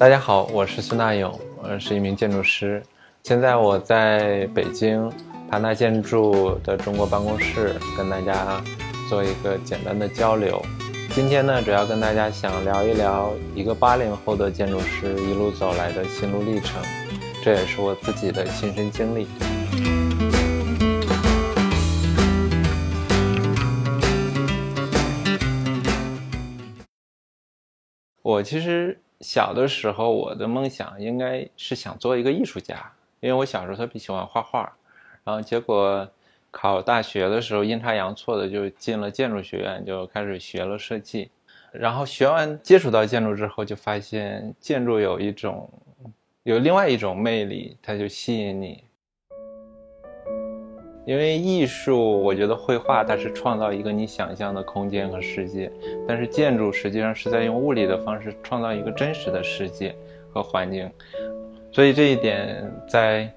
大家好，我是孙大勇，我是一名建筑师。现在我在北京盘达建筑的中国办公室跟大家做一个简单的交流。今天呢，主要跟大家想聊一聊一个八零后的建筑师一路走来的心路历程，这也是我自己的亲身经历。我其实小的时候，我的梦想应该是想做一个艺术家，因为我小时候特别喜欢画画，然后结果考大学的时候阴差阳错的就进了建筑学院，就开始学了设计，然后学完接触到建筑之后，就发现建筑有一种有另外一种魅力，它就吸引你。因为艺术，我觉得绘画它是创造一个你想象的空间和世界，但是建筑实际上是在用物理的方式创造一个真实的世界和环境，所以这一点在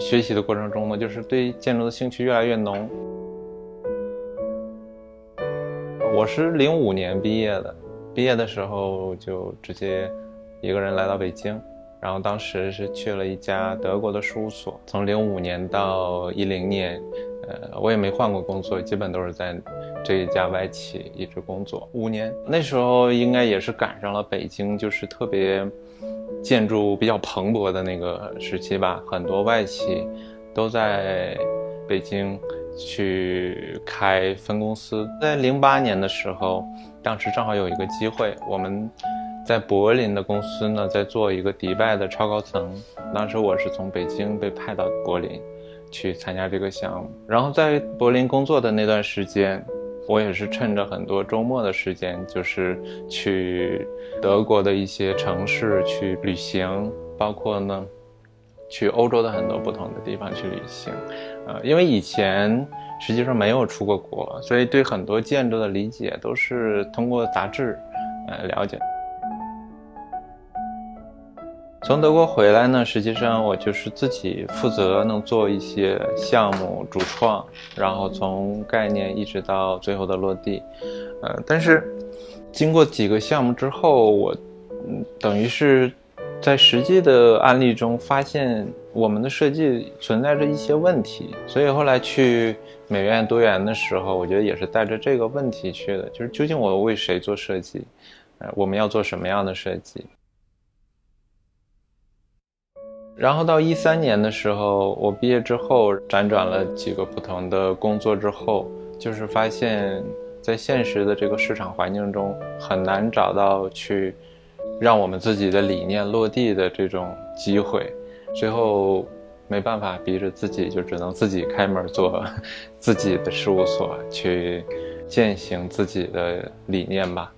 学习的过程中呢，就是对建筑的兴趣越来越浓。我是零五年毕业的，毕业的时候就直接一个人来到北京。然后当时是去了一家德国的事务所，从零五年到一零年，呃，我也没换过工作，基本都是在这一家外企一直工作五年。那时候应该也是赶上了北京就是特别建筑比较蓬勃的那个时期吧，很多外企都在北京去开分公司。在零八年的时候，当时正好有一个机会，我们。在柏林的公司呢，在做一个迪拜的超高层。当时我是从北京被派到柏林，去参加这个项目。然后在柏林工作的那段时间，我也是趁着很多周末的时间，就是去德国的一些城市去旅行，包括呢，去欧洲的很多不同的地方去旅行。呃，因为以前实际上没有出过国，所以对很多建筑的理解都是通过杂志，呃，了解。从德国回来呢，实际上我就是自己负责能做一些项目主创，然后从概念一直到最后的落地，呃，但是经过几个项目之后，我嗯等于是在实际的案例中发现我们的设计存在着一些问题，所以后来去美院多元的时候，我觉得也是带着这个问题去的，就是究竟我为谁做设计，呃，我们要做什么样的设计。然后到一三年的时候，我毕业之后辗转了几个不同的工作之后，就是发现，在现实的这个市场环境中，很难找到去让我们自己的理念落地的这种机会。最后没办法，逼着自己就只能自己开门做自己的事务所，去践行自己的理念吧。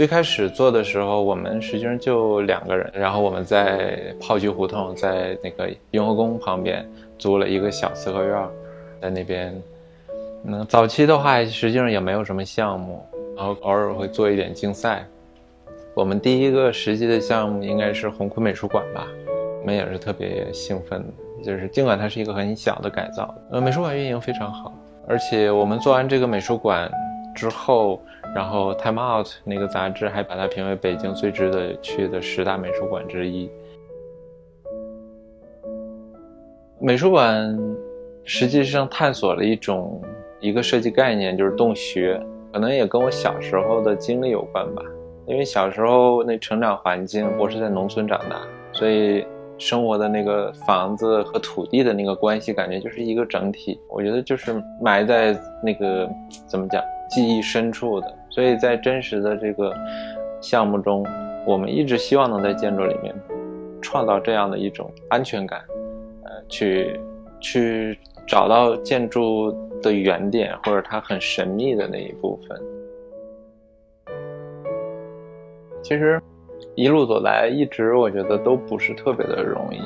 最开始做的时候，我们实际上就两个人，然后我们在炮局胡同，在那个雍和宫旁边租了一个小四合院，在那边。嗯，早期的话，实际上也没有什么项目，然后偶尔会做一点竞赛。我们第一个实际的项目应该是红坤美术馆吧，我们也是特别兴奋，就是尽管它是一个很小的改造，呃，美术馆运营非常好，而且我们做完这个美术馆之后。然后《Time Out》那个杂志还把它评为北京最值得去的十大美术馆之一。美术馆实际上探索了一种一个设计概念，就是洞穴。可能也跟我小时候的经历有关吧。因为小时候那成长环境，我是在农村长大，所以生活的那个房子和土地的那个关系，感觉就是一个整体。我觉得就是埋在那个怎么讲记忆深处的。所以在真实的这个项目中，我们一直希望能在建筑里面创造这样的一种安全感，呃，去去找到建筑的原点或者它很神秘的那一部分。其实一路走来，一直我觉得都不是特别的容易。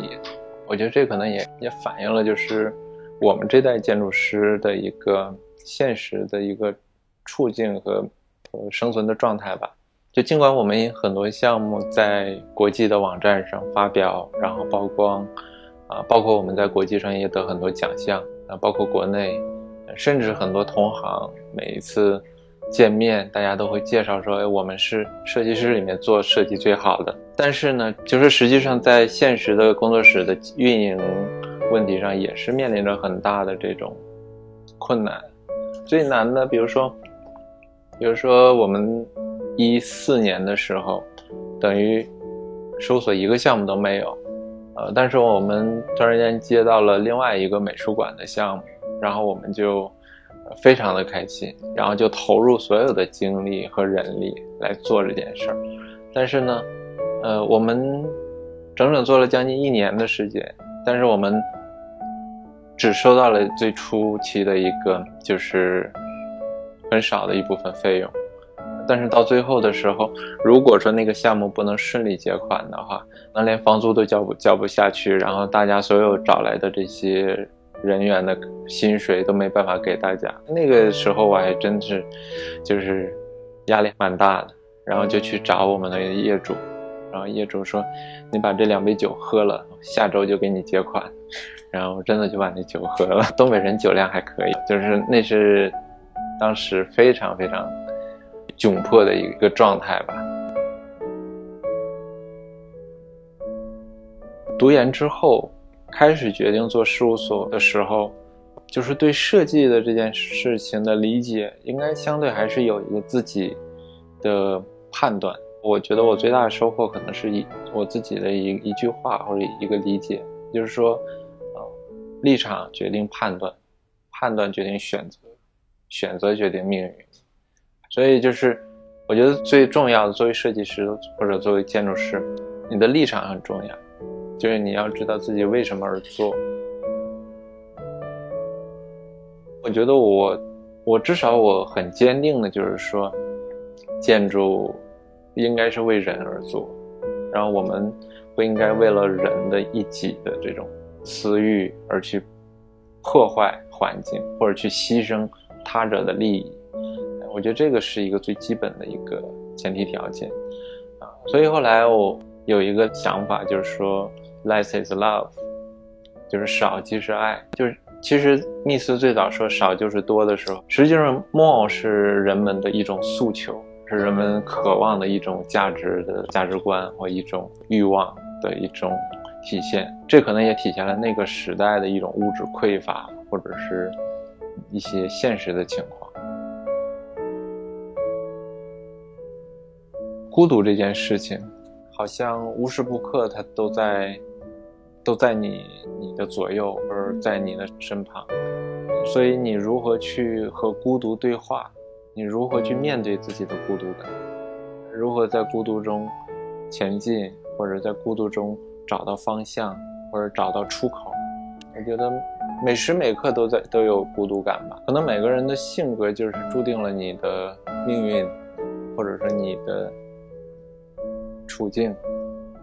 我觉得这可能也也反映了就是我们这代建筑师的一个现实的一个处境和呃。生存的状态吧，就尽管我们很多项目在国际的网站上发表，然后曝光，啊，包括我们在国际上也得很多奖项，啊，包括国内，甚至很多同行每一次见面，大家都会介绍说，哎，我们是设计师里面做设计最好的。但是呢，就是实际上在现实的工作室的运营问题上，也是面临着很大的这种困难。最难的，比如说，比如说我们一四年的时候，等于事务所一个项目都没有，呃，但是我们突然间接到了另外一个美术馆的项目，然后我们就非常的开心，然后就投入所有的精力和人力来做这件事儿。但是呢，呃，我们整整做了将近一年的时间，但是我们。只收到了最初期的一个，就是很少的一部分费用，但是到最后的时候，如果说那个项目不能顺利结款的话，那连房租都交不交不下去，然后大家所有找来的这些人员的薪水都没办法给大家。那个时候我还真是，就是压力蛮大的，然后就去找我们的业主，然后业主说：“你把这两杯酒喝了，下周就给你结款。”然后真的就把那酒喝了。东北人酒量还可以，就是那是当时非常非常窘迫的一个状态吧。读研之后，开始决定做事务所的时候，就是对设计的这件事情的理解，应该相对还是有一个自己的判断。我觉得我最大的收获可能是一我自己的一一句话或者一个理解，就是说。立场决定判断，判断决定选择，选择决定命运。所以就是，我觉得最重要的，作为设计师或者作为建筑师，你的立场很重要，就是你要知道自己为什么而做。我觉得我，我至少我很坚定的就是说，建筑应该是为人而做，然后我们不应该为了人的一己的这种。私欲而去破坏环境，或者去牺牲他者的利益，我觉得这个是一个最基本的一个前提条件啊。所以后来我有一个想法，就是说 less is love，就是少即是爱。就是其实密斯最早说少就是多的时候，实际上 more 是人们的一种诉求，是人们渴望的一种价值的价值观或一种欲望的一种。体现，这可能也体现了那个时代的一种物质匮乏，或者是一些现实的情况。孤独这件事情，好像无时不刻它都在，都在你你的左右，而在你的身旁。所以，你如何去和孤独对话？你如何去面对自己的孤独感？如何在孤独中前进，或者在孤独中？找到方向，或者找到出口，我觉得每时每刻都在都有孤独感吧。可能每个人的性格就是注定了你的命运，或者说你的处境，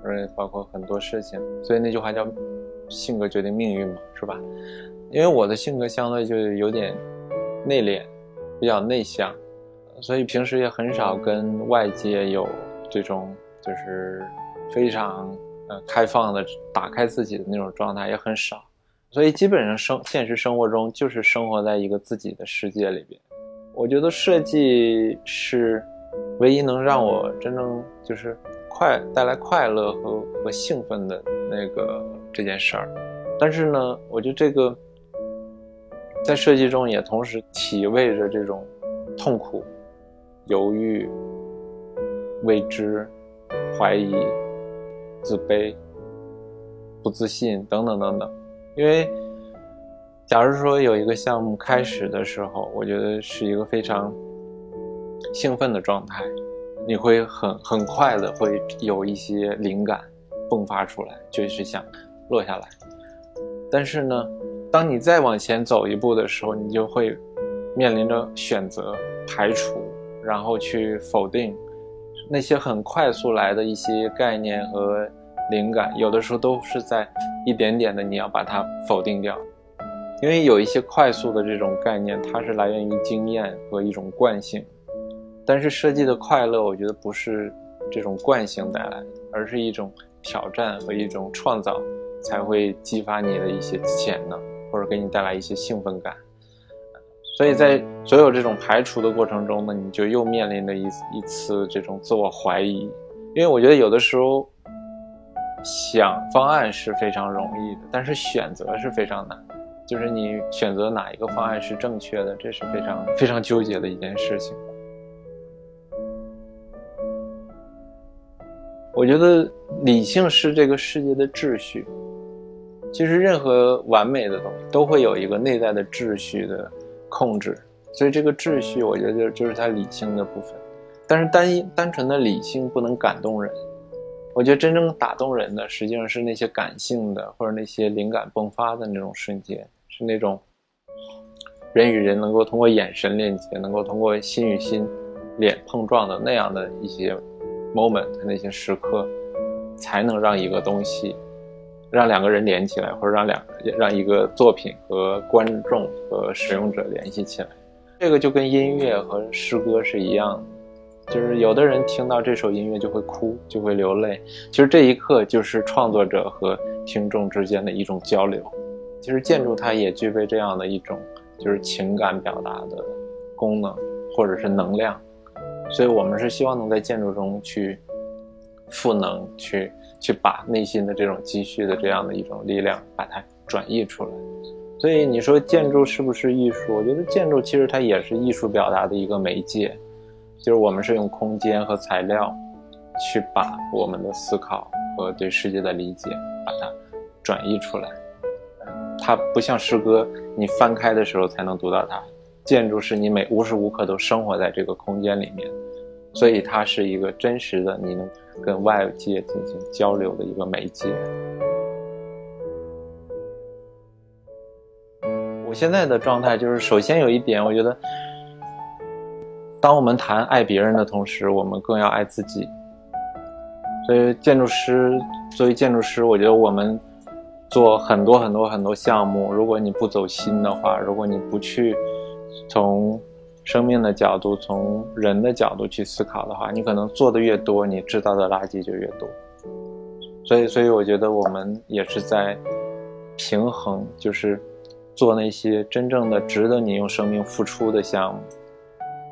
而包括很多事情。所以那句话叫“性格决定命运”嘛，是吧？因为我的性格相对就有点内敛，比较内向，所以平时也很少跟外界有这种就是非常呃。开放的打开自己的那种状态也很少，所以基本上生现实生活中就是生活在一个自己的世界里边。我觉得设计是唯一能让我真正就是快带来快乐和和兴奋的那个这件事儿。但是呢，我觉得这个在设计中也同时体味着这种痛苦、犹豫、未知、怀疑。自卑、不自信等等等等，因为假如说有一个项目开始的时候，我觉得是一个非常兴奋的状态，你会很很快的会有一些灵感迸发出来，就是想落下来。但是呢，当你再往前走一步的时候，你就会面临着选择、排除，然后去否定。那些很快速来的一些概念和灵感，有的时候都是在一点点的，你要把它否定掉，因为有一些快速的这种概念，它是来源于经验和一种惯性。但是设计的快乐，我觉得不是这种惯性带来的，而是一种挑战和一种创造，才会激发你的一些潜能，或者给你带来一些兴奋感。所以在所有这种排除的过程中呢，你就又面临着一一次这种自我怀疑，因为我觉得有的时候想方案是非常容易的，但是选择是非常难，就是你选择哪一个方案是正确的，这是非常非常纠结的一件事情。我觉得理性是这个世界的秩序。其实任何完美的东西都会有一个内在的秩序的控制，所以这个秩序，我觉得就是它理性的部分。但是单一单纯的理性不能感动人。我觉得真正打动人的，实际上是那些感性的，或者那些灵感迸发的那种瞬间，是那种人与人能够通过眼神链接，能够通过心与心脸碰撞的那样的一些。moment 那些时刻，才能让一个东西，让两个人连起来，或者让两让一个作品和观众和使用者联系起来。这个就跟音乐和诗歌是一样的，就是有的人听到这首音乐就会哭，就会流泪。其实这一刻就是创作者和听众之间的一种交流。其实建筑它也具备这样的一种，就是情感表达的功能，或者是能量。所以，我们是希望能在建筑中去赋能，去去把内心的这种积蓄的这样的一种力量，把它转移出来。所以，你说建筑是不是艺术？我觉得建筑其实它也是艺术表达的一个媒介，就是我们是用空间和材料去把我们的思考和对世界的理解把它转移出来。它不像诗歌，你翻开的时候才能读到它。建筑是你每无时无刻都生活在这个空间里面，所以它是一个真实的，你能跟外界进行交流的一个媒介。我现在的状态就是，首先有一点，我觉得，当我们谈爱别人的同时，我们更要爱自己。所以，建筑师作为建筑师，我觉得我们做很多很多很多项目，如果你不走心的话，如果你不去。从生命的角度，从人的角度去思考的话，你可能做的越多，你制造的垃圾就越多。所以，所以我觉得我们也是在平衡，就是做那些真正的值得你用生命付出的项目。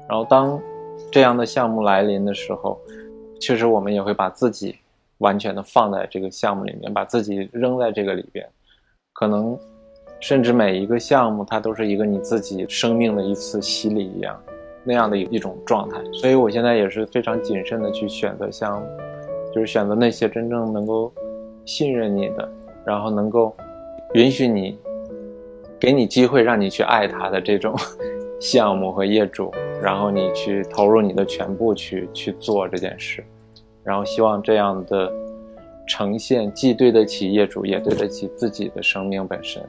然后，当这样的项目来临的时候，确实我们也会把自己完全的放在这个项目里面，把自己扔在这个里边，可能。甚至每一个项目，它都是一个你自己生命的一次洗礼一样，那样的一一种状态。所以我现在也是非常谨慎的去选择项目，就是选择那些真正能够信任你的，然后能够允许你，给你机会让你去爱他的这种 项目和业主，然后你去投入你的全部去去做这件事，然后希望这样的呈现既对得起业主，也对得起自己的生命本身。